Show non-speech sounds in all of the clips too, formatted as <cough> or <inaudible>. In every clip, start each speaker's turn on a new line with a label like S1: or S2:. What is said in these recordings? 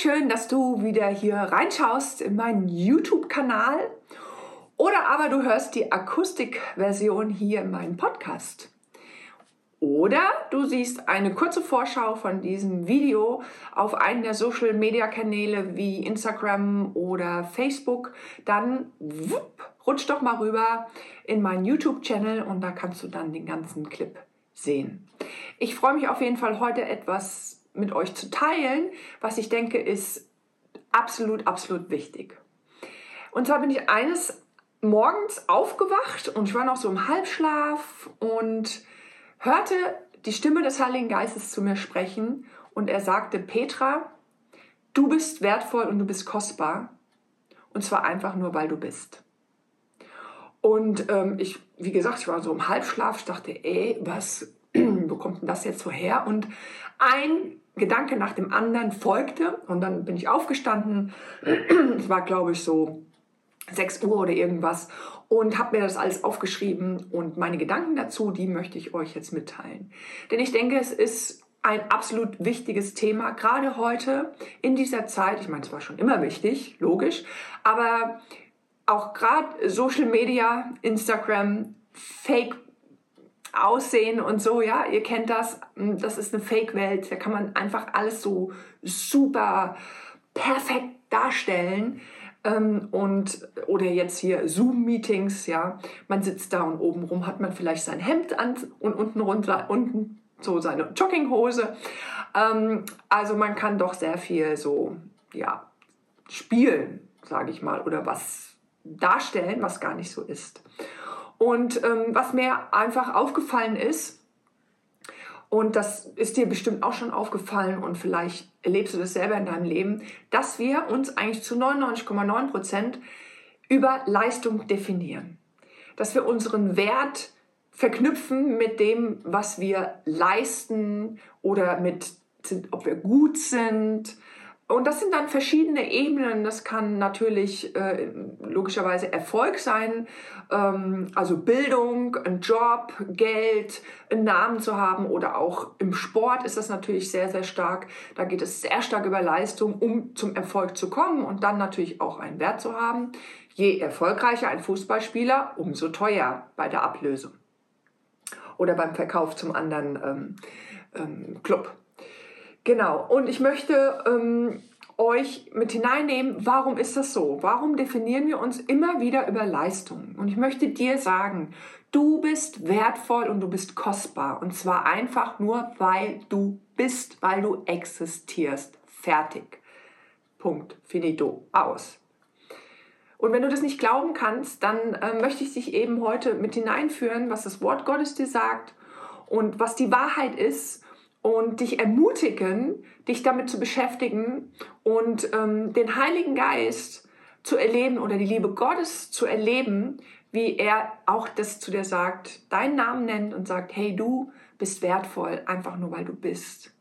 S1: Schön, dass du wieder hier reinschaust in meinen YouTube-Kanal oder aber du hörst die Akustikversion hier in meinem Podcast. Oder du siehst eine kurze Vorschau von diesem Video auf einen der Social Media Kanäle wie Instagram oder Facebook. Dann wupp, rutsch doch mal rüber in meinen YouTube-Channel und da kannst du dann den ganzen Clip sehen. Ich freue mich auf jeden Fall heute etwas mit euch zu teilen, was ich denke ist absolut, absolut wichtig. Und zwar bin ich eines morgens aufgewacht und ich war noch so im Halbschlaf und hörte die Stimme des Heiligen Geistes zu mir sprechen und er sagte, Petra, du bist wertvoll und du bist kostbar und zwar einfach nur, weil du bist. Und ähm, ich, wie gesagt, ich war so im Halbschlaf, ich dachte, ey, was, <clears throat> wo kommt denn das jetzt so her? Und ein Gedanke nach dem anderen folgte und dann bin ich aufgestanden. Es war, glaube ich, so 6 Uhr oder irgendwas und habe mir das alles aufgeschrieben und meine Gedanken dazu, die möchte ich euch jetzt mitteilen. Denn ich denke, es ist ein absolut wichtiges Thema, gerade heute in dieser Zeit. Ich meine, es war schon immer wichtig, logisch, aber auch gerade Social Media, Instagram, Fake Aussehen und so, ja, ihr kennt das, hm, das ist eine Fake-Welt, da kann man einfach alles so super perfekt darstellen. Ähm, und, oder jetzt hier Zoom-Meetings, ja, man sitzt da und obenrum hat man vielleicht sein Hemd an und unten runter, unten so seine Jogginghose. Ähm, also man kann doch sehr viel so, ja, spielen, sage ich mal, oder was darstellen, was gar nicht so ist. Und ähm, was mir einfach aufgefallen ist, und das ist dir bestimmt auch schon aufgefallen und vielleicht erlebst du das selber in deinem Leben, dass wir uns eigentlich zu 99,9 Prozent über Leistung definieren. Dass wir unseren Wert verknüpfen mit dem, was wir leisten oder mit, ob wir gut sind, und das sind dann verschiedene Ebenen. Das kann natürlich äh, logischerweise Erfolg sein, ähm, also Bildung, ein Job, Geld, einen Namen zu haben oder auch im Sport ist das natürlich sehr, sehr stark. Da geht es sehr stark über Leistung, um zum Erfolg zu kommen und dann natürlich auch einen Wert zu haben. Je erfolgreicher ein Fußballspieler, umso teuer bei der Ablösung oder beim Verkauf zum anderen ähm, ähm, Club. Genau, und ich möchte ähm, euch mit hineinnehmen, warum ist das so? Warum definieren wir uns immer wieder über Leistung? Und ich möchte dir sagen, du bist wertvoll und du bist kostbar. Und zwar einfach nur, weil du bist, weil du existierst. Fertig. Punkt. Finito. Aus. Und wenn du das nicht glauben kannst, dann äh, möchte ich dich eben heute mit hineinführen, was das Wort Gottes dir sagt und was die Wahrheit ist und dich ermutigen, dich damit zu beschäftigen und ähm, den Heiligen Geist zu erleben oder die Liebe Gottes zu erleben, wie er auch das zu dir sagt, deinen Namen nennt und sagt, hey, du bist wertvoll, einfach nur weil du bist.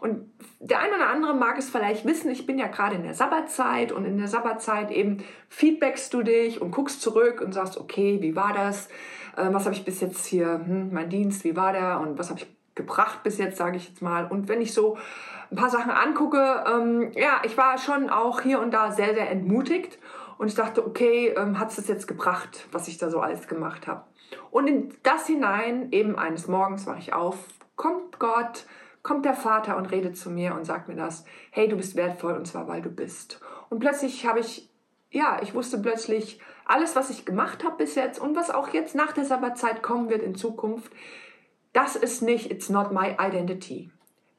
S1: Und der eine oder andere mag es vielleicht wissen, ich bin ja gerade in der Sabbatzeit und in der Sabbatzeit eben feedbackst du dich und guckst zurück und sagst, okay, wie war das? Ähm, was habe ich bis jetzt hier, hm, mein Dienst, wie war der und was habe ich gebracht bis jetzt, sage ich jetzt mal. Und wenn ich so ein paar Sachen angucke, ähm, ja, ich war schon auch hier und da sehr, sehr entmutigt. Und ich dachte, okay, ähm, hat es das jetzt gebracht, was ich da so alles gemacht habe. Und in das hinein, eben eines Morgens war ich auf, kommt Gott, kommt der Vater und redet zu mir und sagt mir das, hey, du bist wertvoll und zwar, weil du bist. Und plötzlich habe ich, ja, ich wusste plötzlich, alles, was ich gemacht habe bis jetzt und was auch jetzt nach der Sabbatzeit kommen wird in Zukunft, das ist nicht, it's not my identity.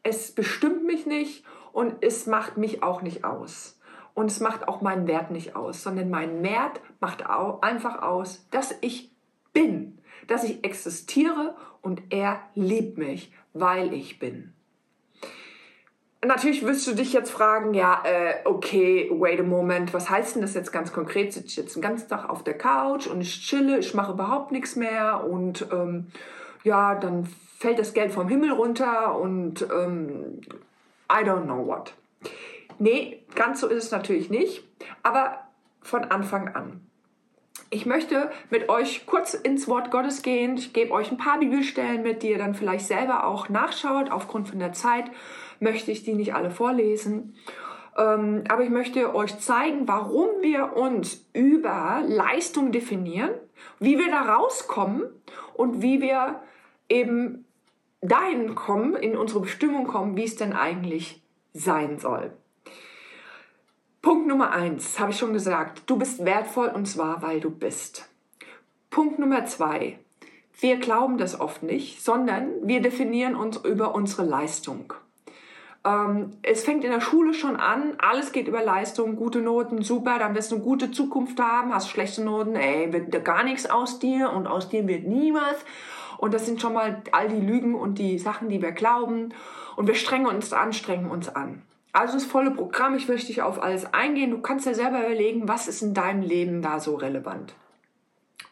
S1: Es bestimmt mich nicht und es macht mich auch nicht aus. Und es macht auch meinen Wert nicht aus, sondern mein Wert macht einfach aus, dass ich bin, dass ich existiere und er liebt mich, weil ich bin. Natürlich wirst du dich jetzt fragen, ja, äh, okay, wait a moment, was heißt denn das jetzt ganz konkret? Sitze ich jetzt den ganzen Tag auf der Couch und ich chille, ich mache überhaupt nichts mehr und ähm, ja, dann fällt das Geld vom Himmel runter und ähm, I don't know what. Nee, ganz so ist es natürlich nicht, aber von Anfang an. Ich möchte mit euch kurz ins Wort Gottes gehen. Ich gebe euch ein paar Bibelstellen mit, die ihr dann vielleicht selber auch nachschaut. Aufgrund von der Zeit möchte ich die nicht alle vorlesen. Ähm, aber ich möchte euch zeigen, warum wir uns über Leistung definieren, wie wir da rauskommen und wie wir eben dahin kommen, in unsere Bestimmung kommen, wie es denn eigentlich sein soll. Punkt Nummer eins, habe ich schon gesagt, du bist wertvoll und zwar, weil du bist. Punkt Nummer zwei, wir glauben das oft nicht, sondern wir definieren uns über unsere Leistung. Ähm, es fängt in der Schule schon an, alles geht über Leistung, gute Noten, super, dann wirst du eine gute Zukunft haben, hast schlechte Noten, ey, wird gar nichts aus dir und aus dir wird nie was. Und das sind schon mal all die Lügen und die Sachen, die wir glauben. Und wir strengen uns an, strengen uns an. Also das volle Programm, ich möchte dich auf alles eingehen. Du kannst dir selber überlegen, was ist in deinem Leben da so relevant.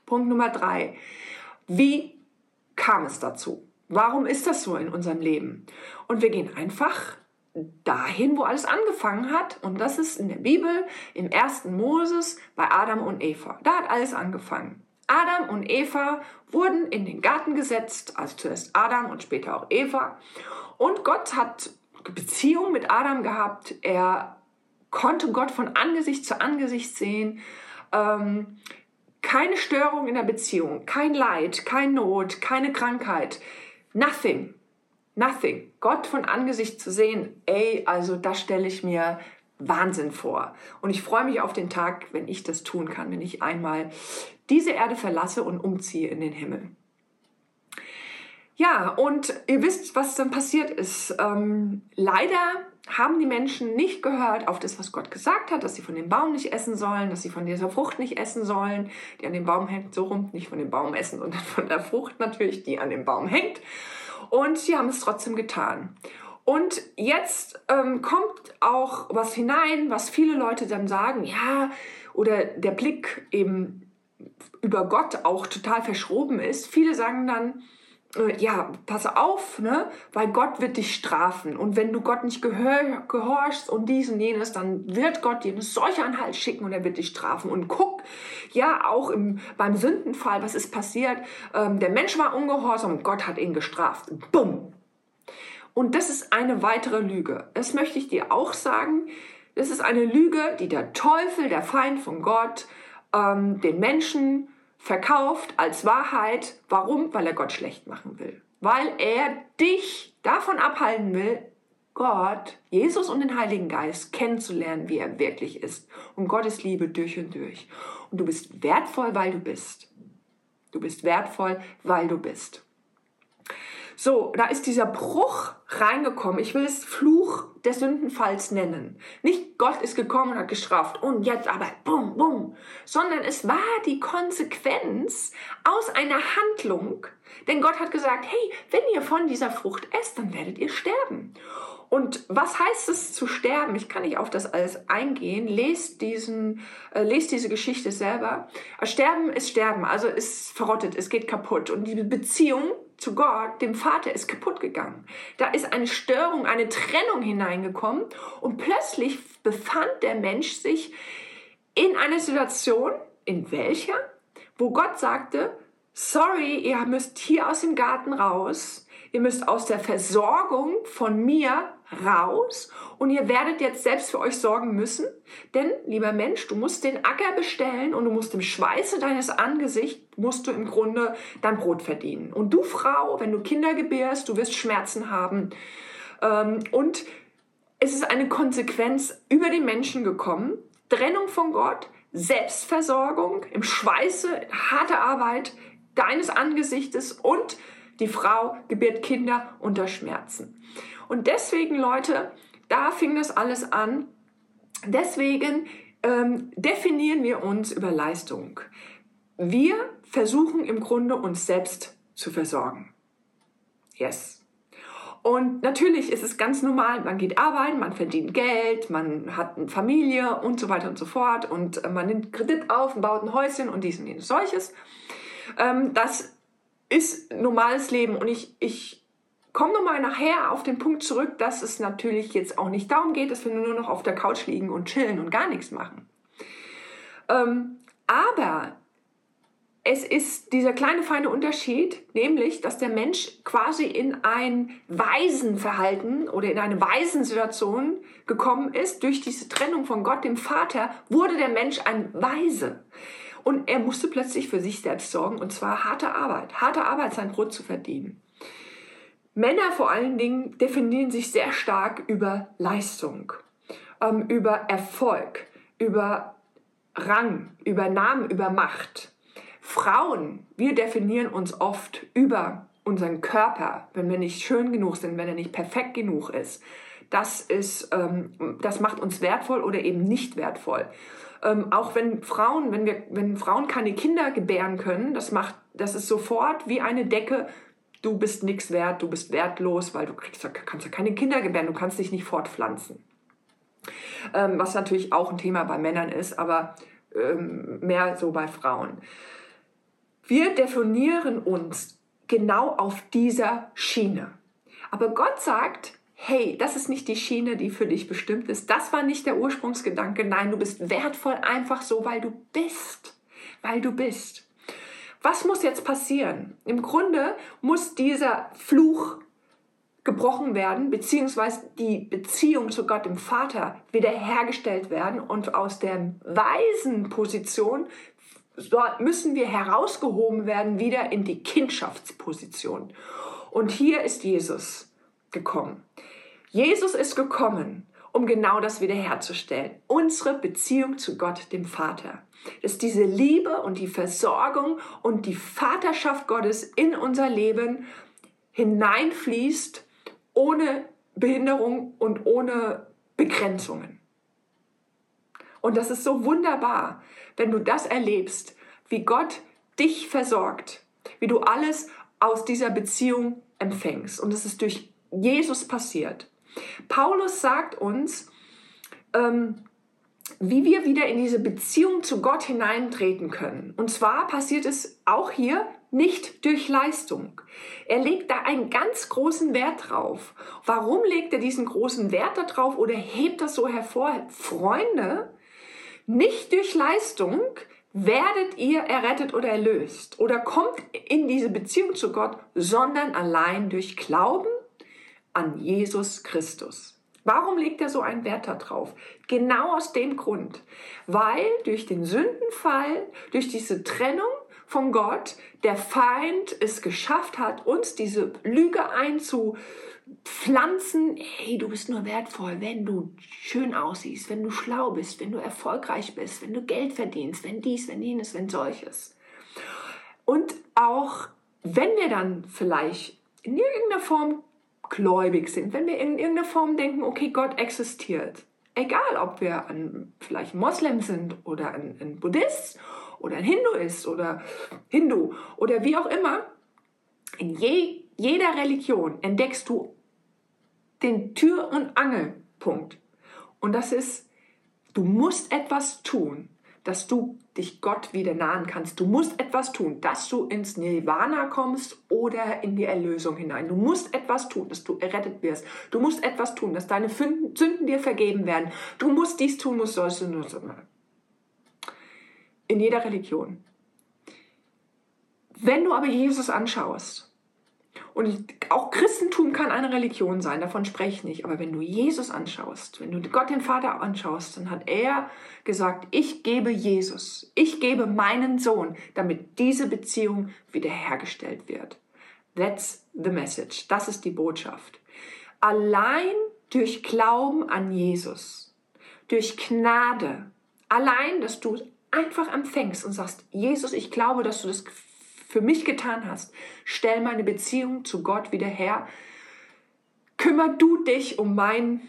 S1: Punkt Nummer drei. Wie kam es dazu? Warum ist das so in unserem Leben? Und wir gehen einfach dahin, wo alles angefangen hat. Und das ist in der Bibel, im ersten Moses, bei Adam und Eva. Da hat alles angefangen. Adam und Eva wurden in den Garten gesetzt, also zuerst Adam und später auch Eva. Und Gott hat Beziehung mit Adam gehabt. Er konnte Gott von Angesicht zu Angesicht sehen. Ähm, keine Störung in der Beziehung, kein Leid, kein Not, keine Krankheit. Nothing. Nothing. Gott von Angesicht zu sehen, ey, also das stelle ich mir Wahnsinn vor. Und ich freue mich auf den Tag, wenn ich das tun kann, wenn ich einmal diese Erde verlasse und umziehe in den Himmel. Ja, und ihr wisst, was dann passiert ist. Ähm, leider haben die Menschen nicht gehört auf das, was Gott gesagt hat, dass sie von dem Baum nicht essen sollen, dass sie von dieser Frucht nicht essen sollen, die an dem Baum hängt, so rum, nicht von dem Baum essen, sondern von der Frucht natürlich, die an dem Baum hängt. Und sie haben es trotzdem getan. Und jetzt ähm, kommt auch was hinein, was viele Leute dann sagen, ja, oder der Blick eben über Gott auch total verschroben ist. Viele sagen dann, äh, ja, pass auf, ne? weil Gott wird dich strafen. Und wenn du Gott nicht gehör, gehorchst und dies und jenes, dann wird Gott dir eine solche Anhalt schicken und er wird dich strafen. Und guck, ja, auch im, beim Sündenfall, was ist passiert? Ähm, der Mensch war ungehorsam und Gott hat ihn gestraft. Bumm! Und das ist eine weitere Lüge. Das möchte ich dir auch sagen. Das ist eine Lüge, die der Teufel, der Feind von Gott, ähm, den Menschen verkauft als Wahrheit. Warum? Weil er Gott schlecht machen will. Weil er dich davon abhalten will, Gott, Jesus und den Heiligen Geist kennenzulernen, wie er wirklich ist. Und Gottes Liebe durch und durch. Und du bist wertvoll, weil du bist. Du bist wertvoll, weil du bist. So, da ist dieser Bruch reingekommen. Ich will es Fluch des Sündenfalls nennen. Nicht Gott ist gekommen und hat gestraft und jetzt aber bum, bum, sondern es war die Konsequenz aus einer Handlung. Denn Gott hat gesagt, hey, wenn ihr von dieser Frucht esst, dann werdet ihr sterben. Und was heißt es zu sterben? Ich kann nicht auf das alles eingehen. Lest, diesen, äh, lest diese Geschichte selber. Sterben ist Sterben, also ist verrottet, es geht kaputt. Und die Beziehung zu Gott, dem Vater, ist kaputt gegangen. Da ist eine Störung, eine Trennung hineingekommen und plötzlich befand der Mensch sich in einer Situation, in welcher, wo Gott sagte, sorry, ihr müsst hier aus dem Garten raus, ihr müsst aus der Versorgung von mir raus und ihr werdet jetzt selbst für euch sorgen müssen. Denn, lieber Mensch, du musst den Acker bestellen und du musst im Schweiße deines Angesichts, musst du im Grunde dein Brot verdienen. Und du Frau, wenn du Kinder gebärst, du wirst Schmerzen haben. Ähm, und es ist eine Konsequenz über den Menschen gekommen. Trennung von Gott, Selbstversorgung im Schweiße, harte Arbeit deines Angesichtes und die Frau gebiert Kinder unter Schmerzen. Und deswegen, Leute, da fing das alles an. Deswegen ähm, definieren wir uns über Leistung. Wir versuchen im Grunde uns selbst zu versorgen. Yes. Und natürlich ist es ganz normal, man geht arbeiten, man verdient Geld, man hat eine Familie und so weiter und so fort und äh, man nimmt Kredit auf baut ein Häuschen und dies und jenes solches. Ähm, das ist normales Leben und ich, ich komme nochmal nachher auf den Punkt zurück, dass es natürlich jetzt auch nicht darum geht, dass wir nur noch auf der Couch liegen und chillen und gar nichts machen. Ähm, aber es ist dieser kleine feine Unterschied, nämlich, dass der Mensch quasi in ein Waisenverhalten oder in eine Waisensituation gekommen ist. Durch diese Trennung von Gott, dem Vater, wurde der Mensch ein Weise. Und er musste plötzlich für sich selbst sorgen, und zwar harte Arbeit. Harte Arbeit, sein Brot zu verdienen. Männer vor allen Dingen definieren sich sehr stark über Leistung, ähm, über Erfolg, über Rang, über Namen, über Macht. Frauen, wir definieren uns oft über unseren Körper, wenn wir nicht schön genug sind, wenn er nicht perfekt genug ist. Das, ist, ähm, das macht uns wertvoll oder eben nicht wertvoll. Ähm, auch wenn Frauen, wenn, wir, wenn Frauen keine Kinder gebären können, das, macht, das ist sofort wie eine Decke, du bist nichts wert, du bist wertlos, weil du kriegst, kannst ja keine Kinder gebären, du kannst dich nicht fortpflanzen. Ähm, was natürlich auch ein Thema bei Männern ist, aber ähm, mehr so bei Frauen. Wir definieren uns genau auf dieser Schiene. Aber Gott sagt, hey, das ist nicht die Schiene, die für dich bestimmt ist. Das war nicht der Ursprungsgedanke. Nein, du bist wertvoll einfach so, weil du bist. Weil du bist. Was muss jetzt passieren? Im Grunde muss dieser Fluch gebrochen werden, beziehungsweise die Beziehung zu Gott, dem Vater, wiederhergestellt werden und aus der weisen Position müssen wir herausgehoben werden wieder in die Kindschaftsposition. Und hier ist Jesus gekommen. Jesus ist gekommen, um genau das wiederherzustellen. Unsere Beziehung zu Gott, dem Vater. Dass diese Liebe und die Versorgung und die Vaterschaft Gottes in unser Leben hineinfließt, ohne Behinderung und ohne Begrenzungen. Und das ist so wunderbar, wenn du das erlebst, wie Gott dich versorgt, wie du alles aus dieser Beziehung empfängst. Und es ist durch Jesus passiert. Paulus sagt uns, ähm, wie wir wieder in diese Beziehung zu Gott hineintreten können. Und zwar passiert es auch hier nicht durch Leistung. Er legt da einen ganz großen Wert drauf. Warum legt er diesen großen Wert darauf oder hebt das so hervor? Freunde, nicht durch Leistung werdet ihr errettet oder erlöst oder kommt in diese Beziehung zu Gott, sondern allein durch Glauben an Jesus Christus. Warum legt er so einen Wert darauf? Genau aus dem Grund, weil durch den Sündenfall, durch diese Trennung von Gott, der Feind es geschafft hat, uns diese Lüge einzu, pflanzen, hey, du bist nur wertvoll, wenn du schön aussiehst, wenn du schlau bist, wenn du erfolgreich bist, wenn du Geld verdienst, wenn dies, wenn jenes, wenn solches. Und auch wenn wir dann vielleicht in irgendeiner Form gläubig sind, wenn wir in irgendeiner Form denken, okay, Gott existiert, egal ob wir ein, vielleicht Moslem sind oder ein, ein Buddhist oder ein Hinduist oder Hindu oder wie auch immer, in je, jeder Religion entdeckst du den Tür- und Angelpunkt. Und das ist, du musst etwas tun, dass du dich Gott wieder nahen kannst. Du musst etwas tun, dass du ins Nirvana kommst oder in die Erlösung hinein. Du musst etwas tun, dass du errettet wirst. Du musst etwas tun, dass deine Sünden dir vergeben werden. Du musst dies tun, musst das und das. In jeder Religion. Wenn du aber Jesus anschaust, und auch Christentum kann eine Religion sein, davon spreche ich nicht. Aber wenn du Jesus anschaust, wenn du Gott den Vater anschaust, dann hat er gesagt, ich gebe Jesus, ich gebe meinen Sohn, damit diese Beziehung wiederhergestellt wird. That's the message. Das ist die Botschaft. Allein durch Glauben an Jesus, durch Gnade, allein, dass du einfach empfängst und sagst, Jesus, ich glaube, dass du das für mich getan hast. Stell meine Beziehung zu Gott wieder her. Kümmer du dich um mein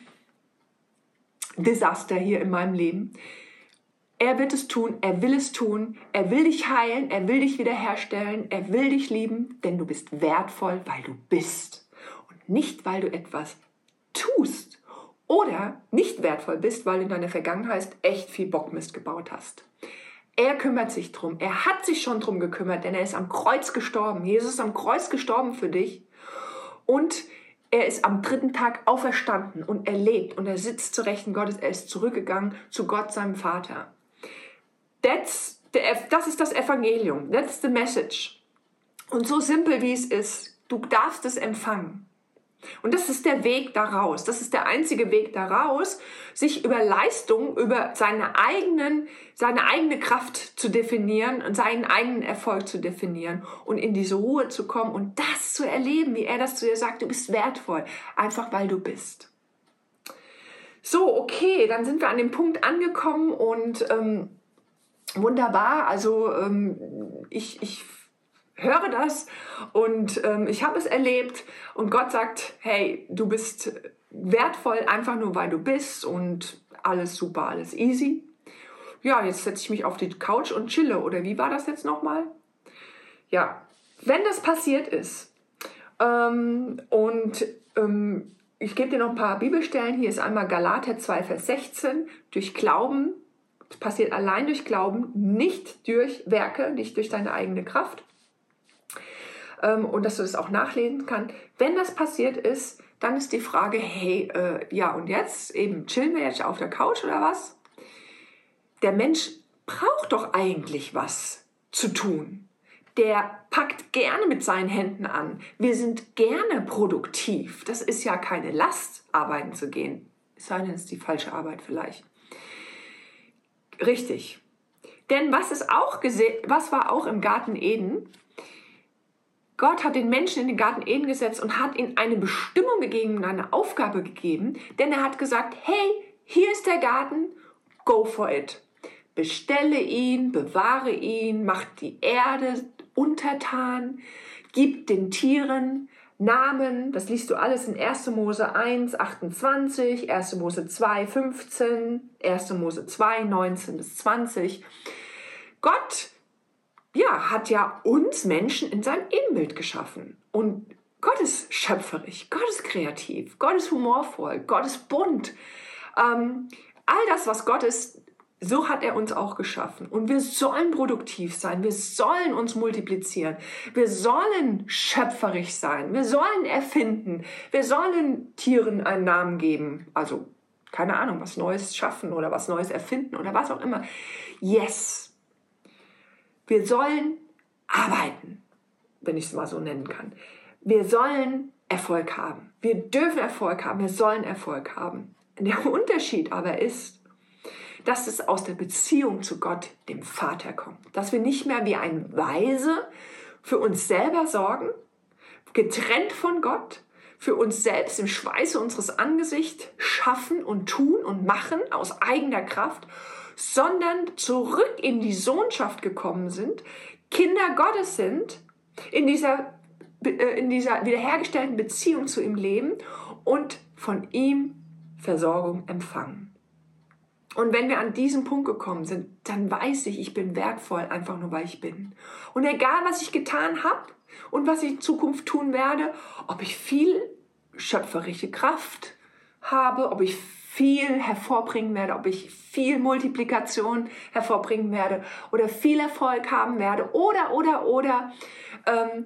S1: Desaster hier in meinem Leben. Er wird es tun, er will es tun, er will dich heilen, er will dich wiederherstellen, er will dich lieben, denn du bist wertvoll, weil du bist und nicht, weil du etwas tust oder nicht wertvoll bist, weil du in deiner Vergangenheit echt viel Bockmist gebaut hast. Er kümmert sich drum. Er hat sich schon drum gekümmert, denn er ist am Kreuz gestorben. Jesus ist am Kreuz gestorben für dich. Und er ist am dritten Tag auferstanden und er lebt und er sitzt zu Rechten Gottes. Er ist zurückgegangen zu Gott, seinem Vater. That's das ist das Evangelium. That's the message. Und so simpel wie es ist, du darfst es empfangen. Und das ist der Weg daraus. Das ist der einzige Weg daraus, sich über Leistung, über seine, eigenen, seine eigene Kraft zu definieren und seinen eigenen Erfolg zu definieren und in diese Ruhe zu kommen und das zu erleben, wie er das zu dir sagt, du bist wertvoll, einfach weil du bist. So, okay, dann sind wir an dem Punkt angekommen und ähm, wunderbar. Also ähm, ich, ich höre das und ähm, ich habe es erlebt und Gott sagt, hey, du bist wertvoll einfach nur, weil du bist und alles super, alles easy. Ja, jetzt setze ich mich auf die Couch und chille oder wie war das jetzt nochmal? Ja, wenn das passiert ist ähm, und ähm, ich gebe dir noch ein paar Bibelstellen. Hier ist einmal Galater 2, Vers 16. Durch Glauben, passiert allein durch Glauben, nicht durch Werke, nicht durch deine eigene Kraft ähm, und dass du das auch nachlesen kannst. Wenn das passiert ist, dann ist die Frage, hey, äh, ja und jetzt? Eben chillen wir jetzt auf der Couch oder was? Der Mensch braucht doch eigentlich was zu tun. Der packt gerne mit seinen Händen an. Wir sind gerne produktiv. Das ist ja keine Last, arbeiten zu gehen. Es sei denn, es ist die falsche Arbeit vielleicht. Richtig. Denn was ist auch was war auch im Garten Eden? Gott hat den Menschen in den Garten Eden gesetzt und hat ihnen eine Bestimmung gegeben eine Aufgabe gegeben, denn er hat gesagt, hey, hier ist der Garten, go for it. Bestelle ihn, bewahre ihn, mach die Erde untertan, gib den Tieren Namen, das liest du alles in 1. Mose 1, 28, 1. Mose 2, 15, 1. Mose 2, 19 bis 20. Gott ja, hat ja uns Menschen in seinem Ebenbild geschaffen. Und Gott ist schöpferisch, Gott ist kreativ, Gott ist humorvoll, Gott ist bunt. Ähm, all das, was Gott ist, so hat er uns auch geschaffen. Und wir sollen produktiv sein. Wir sollen uns multiplizieren. Wir sollen schöpferisch sein. Wir sollen erfinden. Wir sollen Tieren einen Namen geben. Also, keine Ahnung, was Neues schaffen oder was Neues erfinden oder was auch immer. Yes, wir sollen arbeiten, wenn ich es mal so nennen kann. Wir sollen Erfolg haben. Wir dürfen Erfolg haben. Wir sollen Erfolg haben. Der Unterschied aber ist, dass es aus der Beziehung zu Gott, dem Vater, kommt. Dass wir nicht mehr wie ein Weise für uns selber sorgen, getrennt von Gott, für uns selbst im Schweiße unseres Angesichts schaffen und tun und machen aus eigener Kraft, sondern zurück in die Sohnschaft gekommen sind, Kinder Gottes sind, in dieser, äh, in dieser wiederhergestellten Beziehung zu ihm leben und von ihm Versorgung empfangen. Und wenn wir an diesen Punkt gekommen sind, dann weiß ich, ich bin wertvoll, einfach nur weil ich bin. Und egal, was ich getan habe und was ich in Zukunft tun werde, ob ich viel schöpferische Kraft habe, ob ich viel hervorbringen werde, ob ich viel Multiplikation hervorbringen werde oder viel Erfolg haben werde oder, oder, oder. Ähm,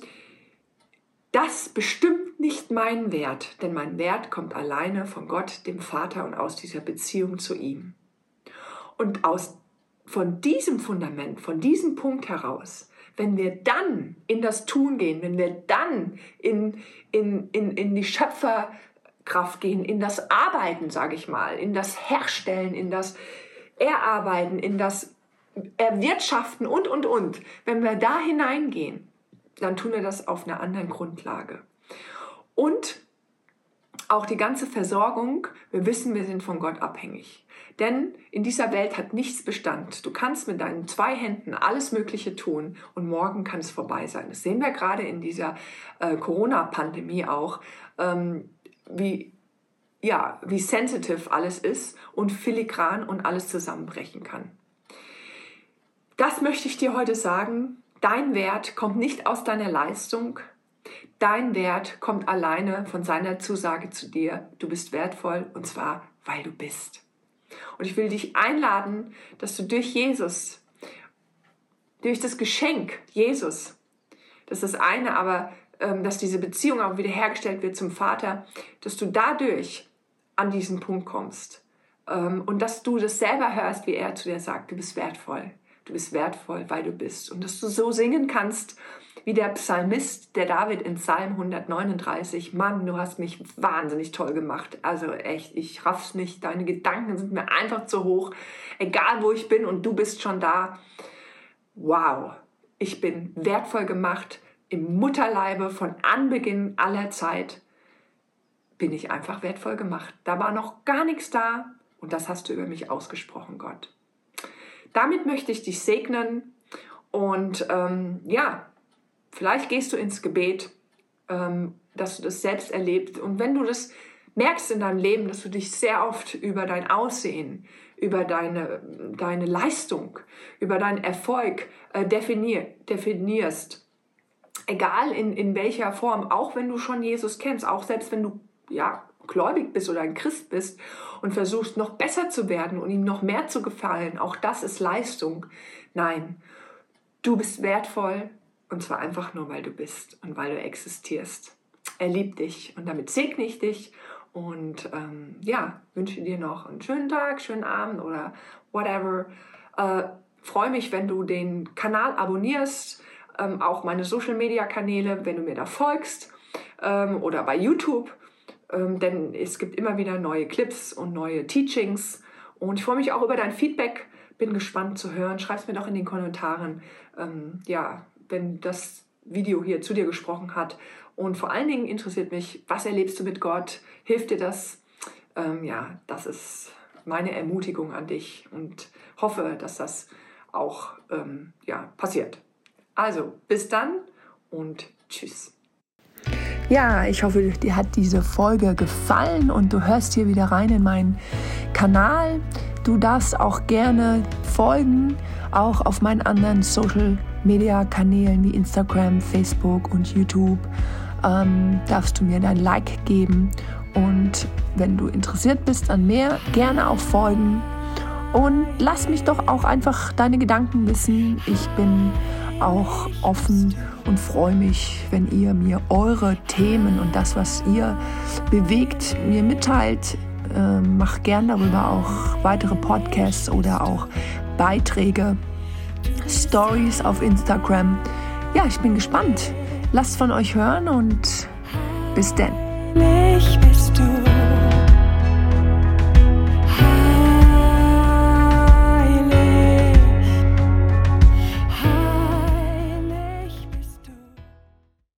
S1: das bestimmt nicht meinen Wert, denn mein Wert kommt alleine von Gott, dem Vater und aus dieser Beziehung zu ihm. Und aus, von diesem Fundament, von diesem Punkt heraus, wenn wir dann in das Tun gehen, wenn wir dann in, in, in, in die Schöpfer, Kraft gehen, in das Arbeiten, sage ich mal, in das Herstellen, in das Erarbeiten, in das Erwirtschaften und, und, und. Wenn wir da hineingehen, dann tun wir das auf einer anderen Grundlage. Und auch die ganze Versorgung, wir wissen, wir sind von Gott abhängig. Denn in dieser Welt hat nichts Bestand. Du kannst mit deinen zwei Händen alles Mögliche tun und morgen kann es vorbei sein. Das sehen wir gerade in dieser äh, Corona-Pandemie auch. Ähm, wie, ja, wie sensitive alles ist und filigran und alles zusammenbrechen kann. Das möchte ich dir heute sagen. Dein Wert kommt nicht aus deiner Leistung. Dein Wert kommt alleine von seiner Zusage zu dir. Du bist wertvoll und zwar, weil du bist. Und ich will dich einladen, dass du durch Jesus, durch das Geschenk Jesus, das ist das eine, aber dass diese Beziehung auch wiederhergestellt wird zum Vater, dass du dadurch an diesen Punkt kommst ähm, und dass du das selber hörst, wie er zu dir sagt, du bist wertvoll, Du bist wertvoll, weil du bist. Und dass du so singen kannst wie der Psalmist, der David in Psalm 139. Mann, du hast mich wahnsinnig toll gemacht. Also echt, ich raff's nicht. Deine Gedanken sind mir einfach zu hoch. Egal wo ich bin und du bist schon da. Wow, ich bin wertvoll gemacht im Mutterleibe von Anbeginn aller Zeit bin ich einfach wertvoll gemacht. Da war noch gar nichts da und das hast du über mich ausgesprochen, Gott. Damit möchte ich dich segnen und ähm, ja, vielleicht gehst du ins Gebet, ähm, dass du das selbst erlebst und wenn du das merkst in deinem Leben, dass du dich sehr oft über dein Aussehen, über deine, deine Leistung, über deinen Erfolg äh, definier, definierst, egal in, in welcher Form, auch wenn du schon Jesus kennst, auch selbst wenn du ja, gläubig bist oder ein Christ bist und versuchst noch besser zu werden und ihm noch mehr zu gefallen, auch das ist Leistung. Nein, du bist wertvoll und zwar einfach nur, weil du bist und weil du existierst. Er liebt dich und damit segne ich dich und ähm, ja, wünsche dir noch einen schönen Tag, schönen Abend oder whatever. Äh, Freue mich, wenn du den Kanal abonnierst, ähm, auch meine Social Media Kanäle, wenn du mir da folgst ähm, oder bei YouTube ähm, denn es gibt immer wieder neue Clips und neue Teachings. Und ich freue mich auch über dein Feedback. Bin gespannt zu hören. Schreib es mir doch in den Kommentaren, ähm, ja, wenn das Video hier zu dir gesprochen hat. Und vor allen Dingen interessiert mich, was erlebst du mit Gott? Hilft dir das? Ähm, ja, das ist meine Ermutigung an dich und hoffe, dass das auch ähm, ja, passiert. Also, bis dann und tschüss.
S2: Ja, ich hoffe, dir hat diese Folge gefallen und du hörst hier wieder rein in meinen Kanal. Du darfst auch gerne folgen, auch auf meinen anderen Social Media Kanälen wie Instagram, Facebook und YouTube. Ähm, darfst du mir dein Like geben und wenn du interessiert bist an mehr, gerne auch folgen. Und lass mich doch auch einfach deine Gedanken wissen. Ich bin auch offen und freue mich, wenn ihr mir eure Themen und das, was ihr bewegt, mir mitteilt. Ähm, mach gern darüber auch weitere Podcasts oder auch Beiträge, Stories auf Instagram. Ja, ich bin gespannt. Lasst von euch hören und bis denn.